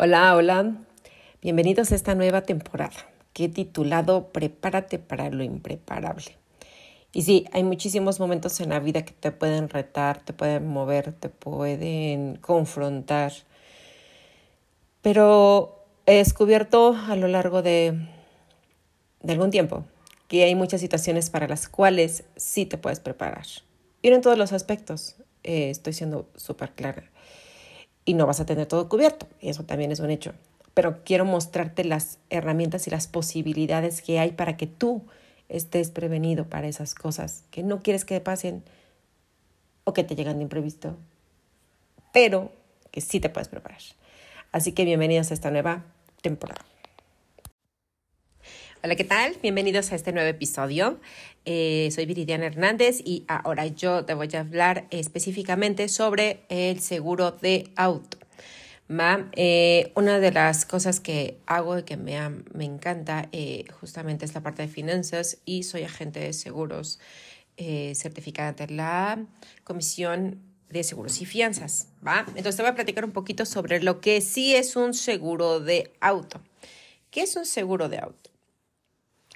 Hola, hola. Bienvenidos a esta nueva temporada que he titulado Prepárate para lo impreparable. Y sí, hay muchísimos momentos en la vida que te pueden retar, te pueden mover, te pueden confrontar. Pero he descubierto a lo largo de, algún tiempo que hay muchas situaciones para las cuales sí te puedes preparar. Y en todos los aspectos, eh, estoy siendo súper clara y no vas a tener todo cubierto. Eso también es un hecho. Pero quiero mostrarte las herramientas y las posibilidades que hay para que tú estés prevenido para esas cosas que no quieres que pasen o que te llegan de imprevisto, pero que sí te puedes preparar. Así que bienvenidos a esta nueva temporada. Hola, ¿qué tal? Bienvenidos a este nuevo episodio. Eh, soy Viridiana Hernández y ahora yo te voy a hablar específicamente sobre el seguro de auto. Eh, una de las cosas que hago y que me, me encanta eh, justamente es la parte de finanzas y soy agente de seguros certificada ante la Comisión de Seguros y Fianzas. ¿va? Entonces te voy a platicar un poquito sobre lo que sí es un seguro de auto. ¿Qué es un seguro de auto?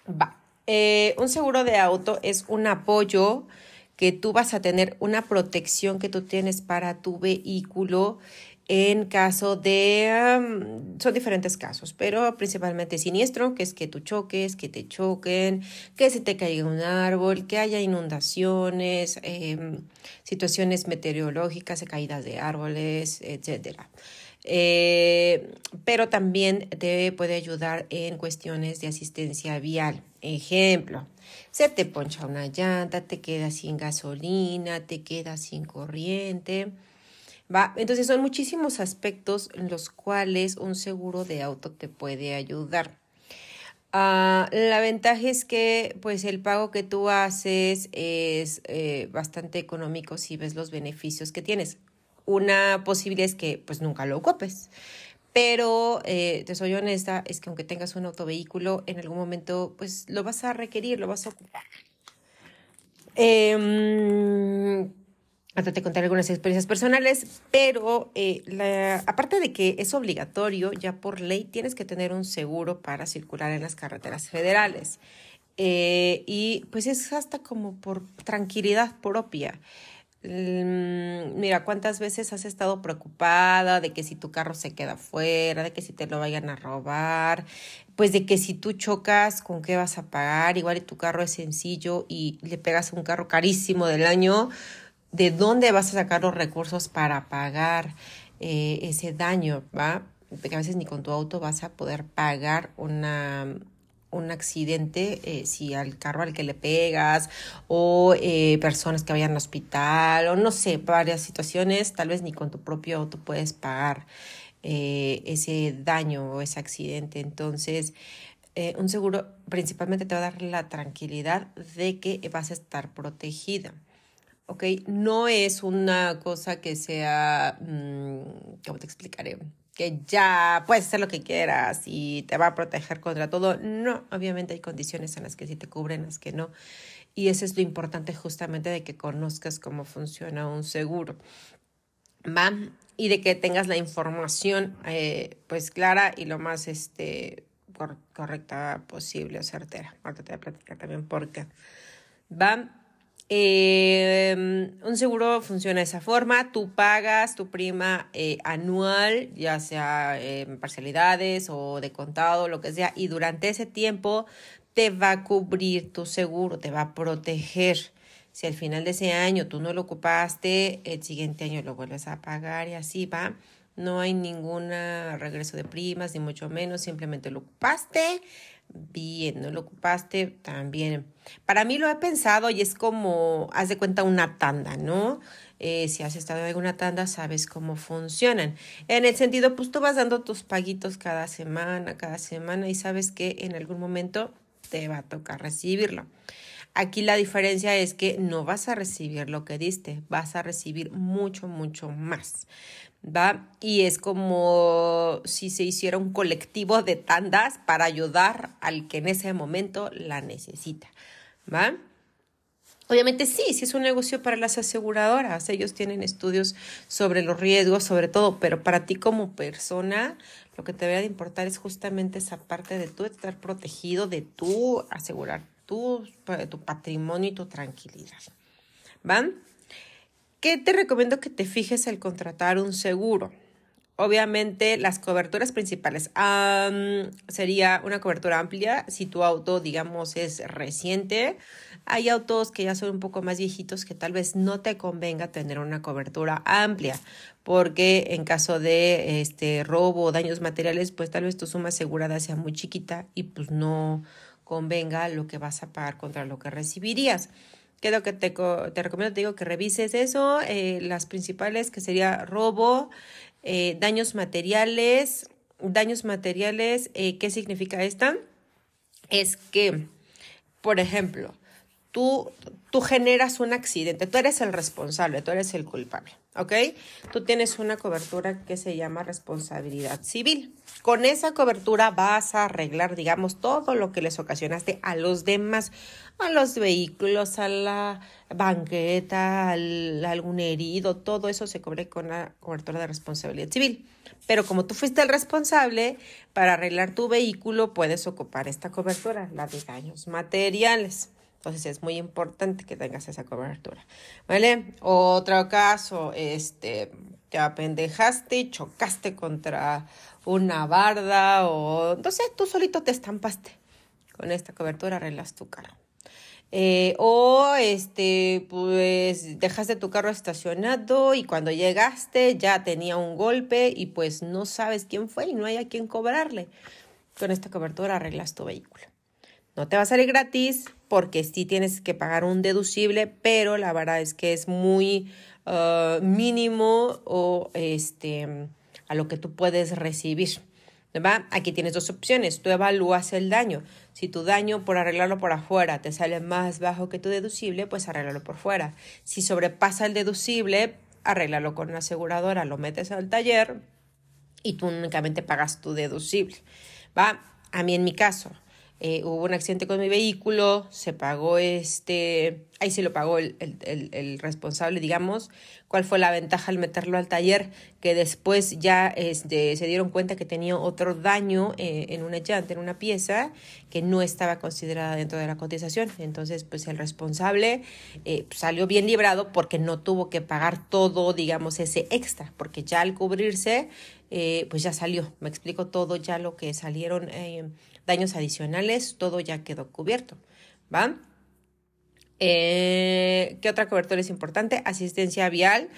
Va. Eh, un seguro de auto es un apoyo que tú vas a tener, una protección que tú tienes para tu vehículo en caso de, son diferentes casos, pero principalmente siniestro, que es que tú choques, que te choquen, que se te caiga un árbol, que haya inundaciones, em, situaciones meteorológicas, caídas de árboles, etcétera. Eh, pero también te puede ayudar en cuestiones de asistencia vial. Ejemplo, se te poncha una llanta, te quedas sin gasolina, te quedas sin corriente. ¿va? Entonces son muchísimos aspectos en los cuales un seguro de auto te puede ayudar. Uh, la ventaja es que pues el pago que tú haces es eh, bastante económico si ves los beneficios que tienes una posibilidad es que pues nunca lo ocupes. Pero eh, te soy honesta, es que aunque tengas un autovehículo, en algún momento pues lo vas a requerir, lo vas a ocupar. Eh, hasta te contaré algunas experiencias personales, pero eh, la, aparte de que es obligatorio, ya por ley tienes que tener un seguro para circular en las carreteras federales. Eh, y pues es hasta como por tranquilidad propia. Mira, ¿cuántas veces has estado preocupada de que si tu carro se queda fuera, de que si te lo vayan a robar, pues de que si tú chocas, ¿con qué vas a pagar? Igual tu carro es sencillo y le pegas un carro carísimo del año, ¿de dónde vas a sacar los recursos para pagar eh, ese daño? ¿Va? Porque a veces ni con tu auto vas a poder pagar una, un accidente, eh, si al carro al que le pegas, o eh, personas que vayan al hospital, o no sé, varias situaciones, tal vez ni con tu propio auto puedes pagar eh, ese daño o ese accidente. Entonces, un seguro principalmente te va a dar la tranquilidad de que vas a estar protegida. ¿ok? No es una cosa que sea, mm, ¿cómo te explicaré? Que ya puedes hacer lo que quieras y te va a proteger contra todo. No, obviamente hay condiciones en las que sí te cubren, las que no. Y eso es lo importante justamente de que conozcas cómo funciona un seguro. ¿Va? Y de que tengas la información eh, pues clara y lo más este, correcta posible o certera. Ahorita te voy a platicar también por qué. ¿Va? Eh, un seguro funciona de esa forma, tú pagas tu prima eh, anual, ya sea en parcialidades o de contado, lo que sea, y durante ese tiempo te va a cubrir tu seguro, te va a proteger. Si al final de ese año tú no lo ocupaste, el siguiente año lo vuelves a pagar y así va. No hay ningún regreso de primas, ni mucho menos, simplemente lo ocupaste, Bien, ¿no lo ocupaste? También. Para mí lo he pensado y es como, haz de cuenta, una tanda, ¿no? Eh, si has estado en alguna tanda, sabes cómo funcionan. En el sentido, pues tú vas dando tus paguitos cada semana, cada semana y sabes que en algún momento te va a tocar recibirlo. Aquí la diferencia es que no vas a recibir lo que diste, vas a recibir mucho, mucho más. ¿Va? Y es como si se hiciera un colectivo de tandas para ayudar al que en ese momento la necesita. ¿Va? Obviamente sí, sí es un negocio para las aseguradoras. Ellos tienen estudios sobre los riesgos, sobre todo, pero para ti como persona, lo que te debe de importar es justamente esa parte de tú estar protegido, de tú asegurar tu, patrimonio y tu tranquilidad. ¿Van? ¿Qué te recomiendo que te fijes al contratar un seguro? Obviamente las coberturas principales sería una cobertura amplia si tu auto, digamos, es reciente. Hay autos que ya son un poco más viejitos que tal vez no te convenga tener una cobertura amplia porque en caso de este robo o daños materiales, pues tal vez tu suma asegurada sea muy chiquita y pues no convenga lo que vas a pagar contra lo que recibirías. ¿Qué que te, te recomiendo? Te digo que revises eso, eh, las principales que sería robo, eh, daños materiales. Daños materiales, eh, ¿qué significa esta? Es que, por ejemplo, tú, tú generas un accidente, tú eres el responsable, tú eres el culpable, ¿ok? Tú tienes una cobertura que se llama responsabilidad civil. Con esa cobertura vas a arreglar, digamos, todo lo que les ocasionaste a los demás, a los vehículos, a la banqueta, al, a algún herido, todo eso se cubre con la cobertura de responsabilidad civil. Pero como tú fuiste el responsable, para arreglar tu vehículo puedes ocupar esta cobertura, la de daños materiales. Entonces es muy importante que tengas esa cobertura. ¿Vale? Otro caso, este, te apendejaste y chocaste contra una barda o, no tú solito te estampaste. Con esta cobertura arreglas tu carro. Eh, o este, pues dejaste tu carro estacionado y cuando llegaste ya tenía un golpe y pues no sabes quién fue y no hay a quién cobrarle. Con esta cobertura arreglas tu vehículo. No te va a salir gratis porque sí tienes que pagar un deducible, pero la verdad es que es muy uh, mínimo o este, a lo que tú puedes recibir. ¿va? Aquí tienes dos opciones. Tú evalúas el daño. Si tu daño por arreglarlo por afuera te sale más bajo que tu deducible, pues arréglalo por fuera. Si sobrepasa el deducible, arréglalo con una aseguradora, lo metes al taller y tú únicamente pagas tu deducible. ¿va? A mí en mi caso, eh, hubo un accidente con mi vehículo, se pagó este, ahí se lo pagó el, el, el, responsable, digamos. ¿Cuál fue la ventaja al meterlo al taller? Que después ya este, se dieron cuenta que tenía otro daño eh, en una llanta, en una pieza, que no estaba considerada dentro de la cotización. Entonces, pues el responsable eh, salió bien librado porque no tuvo que pagar todo, digamos, ese extra, porque ya al cubrirse, pues ya salió. Me explico todo ya lo que salieron daños adicionales, todo ya quedó cubierto, ¿va? Eh, ¿Qué otra cobertura es importante? Asistencia vial.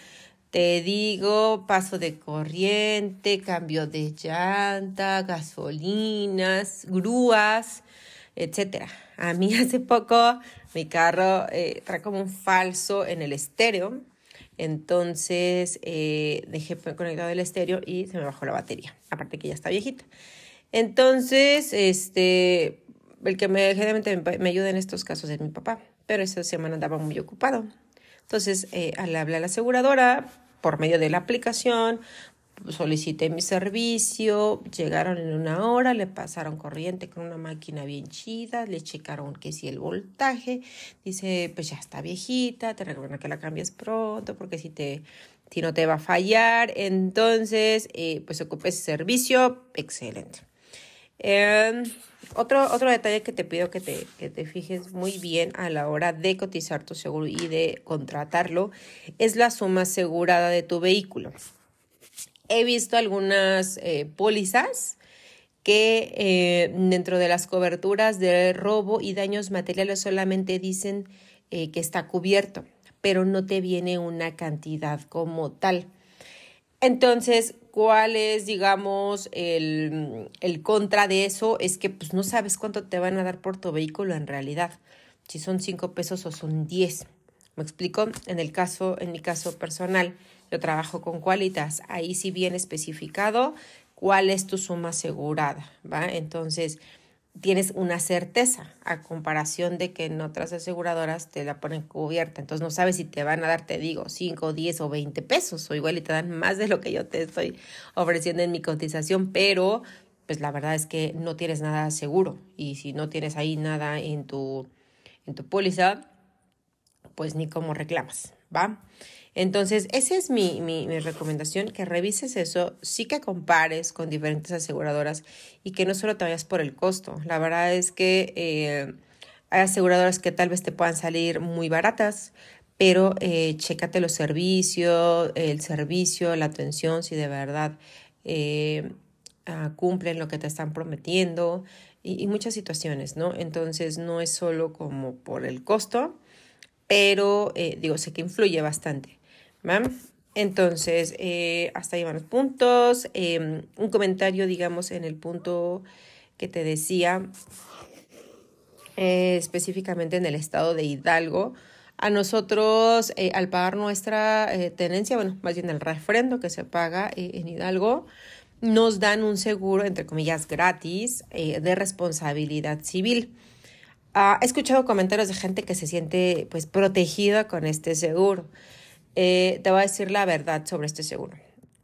Te digo, paso de corriente, cambio de llanta, gasolinas, grúas, etcétera. A mí hace poco mi carro eh, trae como un falso en el estéreo. Entonces eh, dejé conectado el estéreo y se me bajó la batería. Aparte que ya está viejita. Entonces, este, el que me, generalmente me, ayuda en estos casos es mi papá, pero esa semana andaba muy ocupado. Entonces, eh, al hablar a la aseguradora, por medio de la aplicación, solicité mi servicio, llegaron en una hora, le pasaron corriente con una máquina bien chida, le checaron que si el voltaje, dice, pues ya está viejita, te recomiendo que la cambies pronto porque si te si no te va a fallar, entonces eh, pues ocupe ese servicio, excelente. Em, otro, otro detalle que te pido que te, que te fijes muy bien a la hora de cotizar tu seguro y de contratarlo es la suma asegurada de tu vehículo. He visto algunas eh, pólizas que eh, dentro de las coberturas de robo y daños materiales solamente dicen eh, que está cubierto, pero no te viene una cantidad como tal. Entonces, ¿cuál es, digamos, el, el, contra de eso? Es que pues no sabes cuánto te van a dar por tu vehículo en realidad. Si son cinco pesos o son diez. ¿Me explico? En el caso, en mi caso personal, yo trabajo con Qualitas. Ahí sí viene especificado cuál es tu suma asegurada, ¿va? Entonces, tienes una certeza a comparación de que en otras aseguradoras te la ponen cubierta. Entonces no sabes si te van a dar, te digo, 5, 10 o 20 pesos o igual y te dan más de lo que yo te estoy ofreciendo en mi cotización, pero pues la verdad es que no tienes nada seguro y si no tienes ahí nada en tu, en tu póliza, pues ni cómo reclamas, ¿va? Entonces, esa es mi, mi, recomendación, que revises eso, sí que compares con diferentes aseguradoras y que no solo te vayas por el costo. La verdad es que eh, hay aseguradoras que tal vez te puedan salir muy baratas, pero eh, chécate los servicios, el servicio, la atención, si de verdad eh, ah, cumplen lo que te están prometiendo y, y, muchas situaciones, ¿no? Entonces, no es solo como por el costo, pero eh, digo, sé que influye bastante. Entonces, eh, hasta ahí van los puntos. Em, un comentario, digamos, en el punto que te decía, eh, específicamente en el estado de Hidalgo. A nosotros, eh, al pagar nuestra tenencia, bueno, más bien el refrendo que se paga en Hidalgo, nos dan un seguro, entre comillas, gratis de responsabilidad civil. Ah, he escuchado comentarios de gente que se siente pues protegida con este seguro. Eh, te voy a decir la verdad sobre este seguro.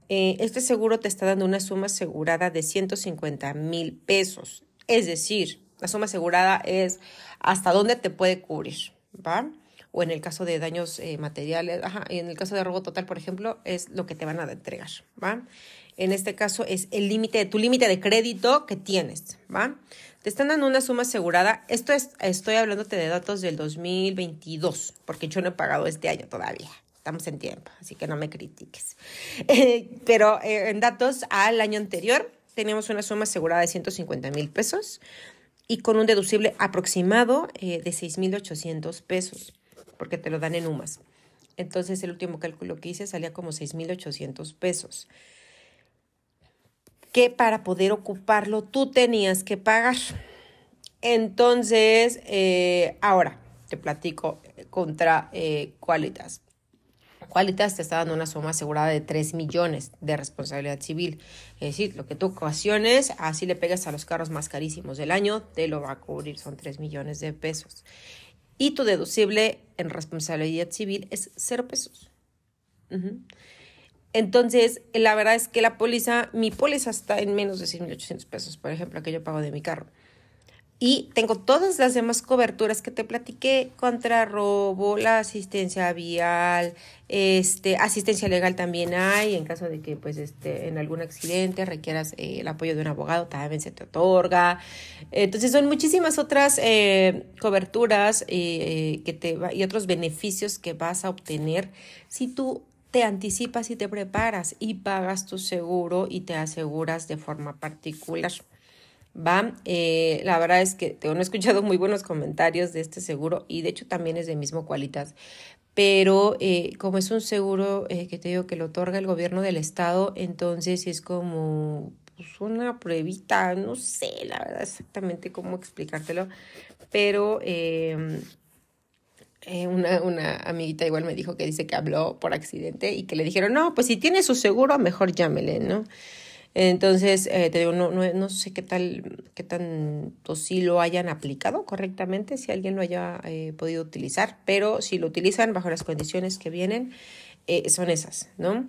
Eh, este seguro te está dando una suma asegurada de 150 mil pesos. Es decir, la suma asegurada es hasta dónde te puede cubrir, ¿va? O en el caso de daños eh, materiales, ajá, y en el caso de robo total, por ejemplo, es lo que te van a entregar, ¿va? En este caso es el límite, tu límite de crédito que tienes, ¿va? Te están dando una suma asegurada. Esto es, estoy hablándote de datos del 2022, porque yo no he pagado este año todavía, estamos en tiempo, así que no me critiques. Eh, pero eh, en datos al año anterior teníamos una suma asegurada de 150 mil pesos y con un deducible aproximado eh, de 6.800 pesos, porque te lo dan en UMAS. Entonces el último cálculo que hice salía como 6.800 pesos. Que para poder ocuparlo tú tenías que pagar. Entonces, ahora te platico contra Qualitas. Qualitas te está dando una suma asegurada de 3 millones de responsabilidad civil. Es decir, lo que tú ocasiones, así le pegas a los carros más carísimos del año, te lo va a cubrir, son 3 millones de pesos. Y tu deducible en responsabilidad civil es 0 pesos. Entonces, la verdad es que la póliza, mi póliza está en menos de 6.800 pesos, por ejemplo, que yo pago de mi carro. Y tengo todas las demás coberturas que te platiqué, contra robo, la asistencia vial, este, asistencia legal también hay, en caso de que pues este, en algún accidente requieras eh, el apoyo de un abogado, también se te otorga. Entonces son muchísimas otras eh, coberturas eh, que te y otros beneficios que vas a obtener si tú te anticipas y te preparas y pagas tu seguro y te aseguras de forma particular. Va, eh, la verdad es que tengo he escuchado muy buenos comentarios de este seguro y de hecho también es de mismo cualitas, pero eh, como es un seguro eh, que te digo que lo otorga el gobierno del estado, entonces es como pues, una pruebita, no sé la verdad exactamente cómo explicártelo, pero em, una, una amiguita igual me dijo que dice que habló por accidente y que le dijeron, no, pues si tiene su seguro, mejor llámele, ¿no? Entonces, eh, te digo, no, no, no, sé qué tal, qué tanto si lo hayan aplicado correctamente, si alguien lo haya eh, podido utilizar, pero si lo utilizan bajo las condiciones que vienen, eh, son esas, ¿no?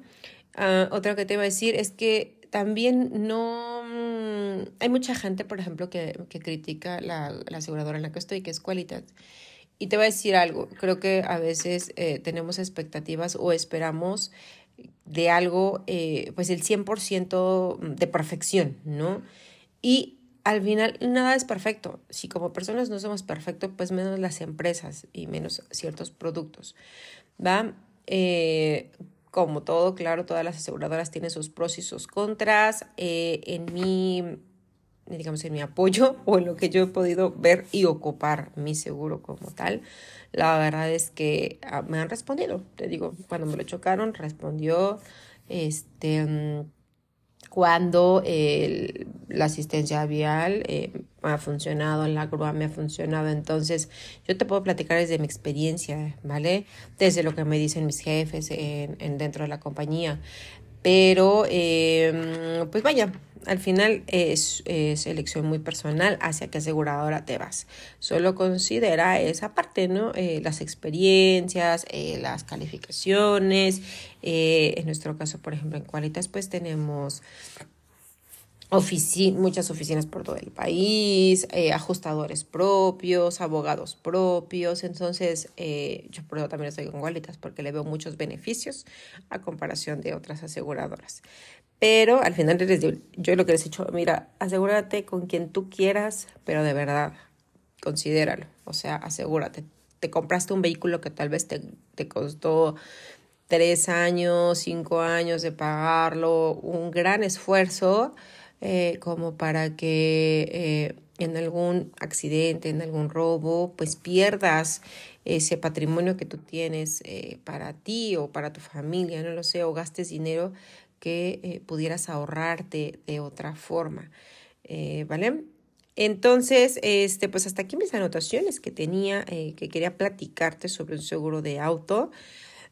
Uh, otra que te iba a decir es que también no... Mm, hay mucha gente, por ejemplo, que, que critica la, la aseguradora en la que estoy, que es Qualitas. Y te voy a decir algo, creo que a veces tenemos expectativas o esperamos de algo, eh, pues el 100% de perfección, ¿no? Y al final nada es perfecto. Si como personas no somos perfectos, pues menos las empresas y menos ciertos productos, ¿va? Eh, como todo, claro, todas las aseguradoras tienen sus pros y sus contras. Eh, en mi, digamos, en mi apoyo o en lo que yo he podido ver y ocupar mi seguro como tal, la verdad es que ah, me han respondido. Te digo, cuando me lo chocaron, respondió. Este. Mm, cuando la asistencia vial eh, ha funcionado, la grúa me ha funcionado. Entonces, yo te puedo platicar desde mi experiencia, ¿vale? Desde lo que me dicen mis jefes en, en dentro de la compañía. Pero, eh, pues vaya, al final es, elección muy personal hacia qué aseguradora te vas. Solo considera esa parte, ¿no? Eh, las experiencias, eh, las calificaciones. en nuestro caso, por ejemplo, en Qualitas, pues tenemos muchas oficinas por todo el país, eh, ajustadores propios, abogados propios. Entonces, eh, yo por eso también estoy con Qualitas porque le veo muchos beneficios a comparación de otras aseguradoras. Pero al final yo lo que les he dicho, mira, asegúrate con quien tú quieras, pero de verdad, considéralo. O sea, asegúrate. Te compraste un vehículo que tal vez te, te costó tres años, cinco años de pagarlo, un gran esfuerzo eh, como para que eh, en algún accidente, en algún robo, pues pierdas ese patrimonio que tú tienes eh, para ti o para tu familia, no lo sé, o gastes dinero que pudieras ahorrarte de otra forma, ¿vale? Entonces, este, pues hasta aquí mis anotaciones que tenía, que quería platicarte sobre un seguro de auto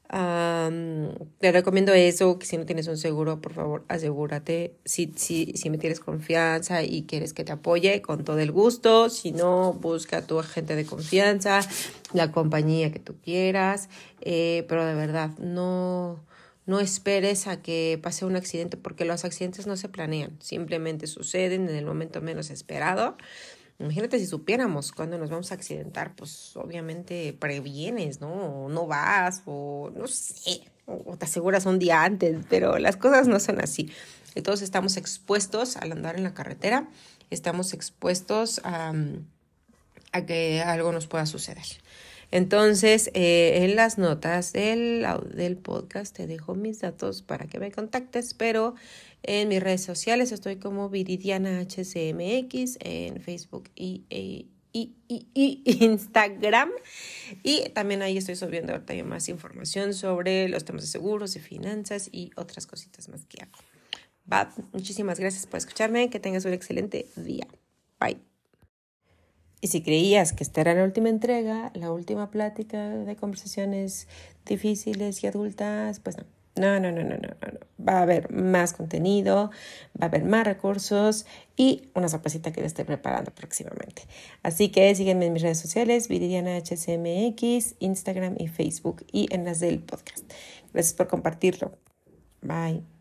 te recomiendo eso, que si no tienes un seguro, por favor, asegúrate. Si, si, si me tienes confianza y quieres que te apoye, con todo el gusto. Si no, busca a tu agente de confianza, la compañía que tú quieras. Eh, pero de verdad, no, no esperes a que pase un accidente porque los accidentes no se planean, simplemente suceden en el momento menos esperado. Imagínate si supiéramos cuándo nos vamos a accidentar, pues obviamente previenes, ¿no? O no vas, o no sé, o te aseguras un día antes, pero las cosas no son así. Todos estamos expuestos al andar en la carretera, estamos expuestos a, a que algo nos pueda suceder. Entonces, eh, en las notas del, del podcast te dejo mis datos para que me contactes, pero en mis redes sociales estoy como Viridiana HCMX en Facebook y, y, y, Instagram. Y también ahí estoy subiendo ahorita más información sobre los temas de seguros y finanzas y otras cositas más que hago. Muchísimas gracias por escucharme. Que tengas un excelente día. Bye. Y si creías que esta era la última entrega, la última plática de conversaciones difíciles y adultas, pues no. No, no, no, no, no, no. Va a haber más contenido, va a haber más recursos y una sorpresita que les estoy preparando próximamente. Así que sígueme en mis redes sociales, Viridiana HCMX, Instagram y Facebook y en las del podcast. Gracias por compartirlo. Bye.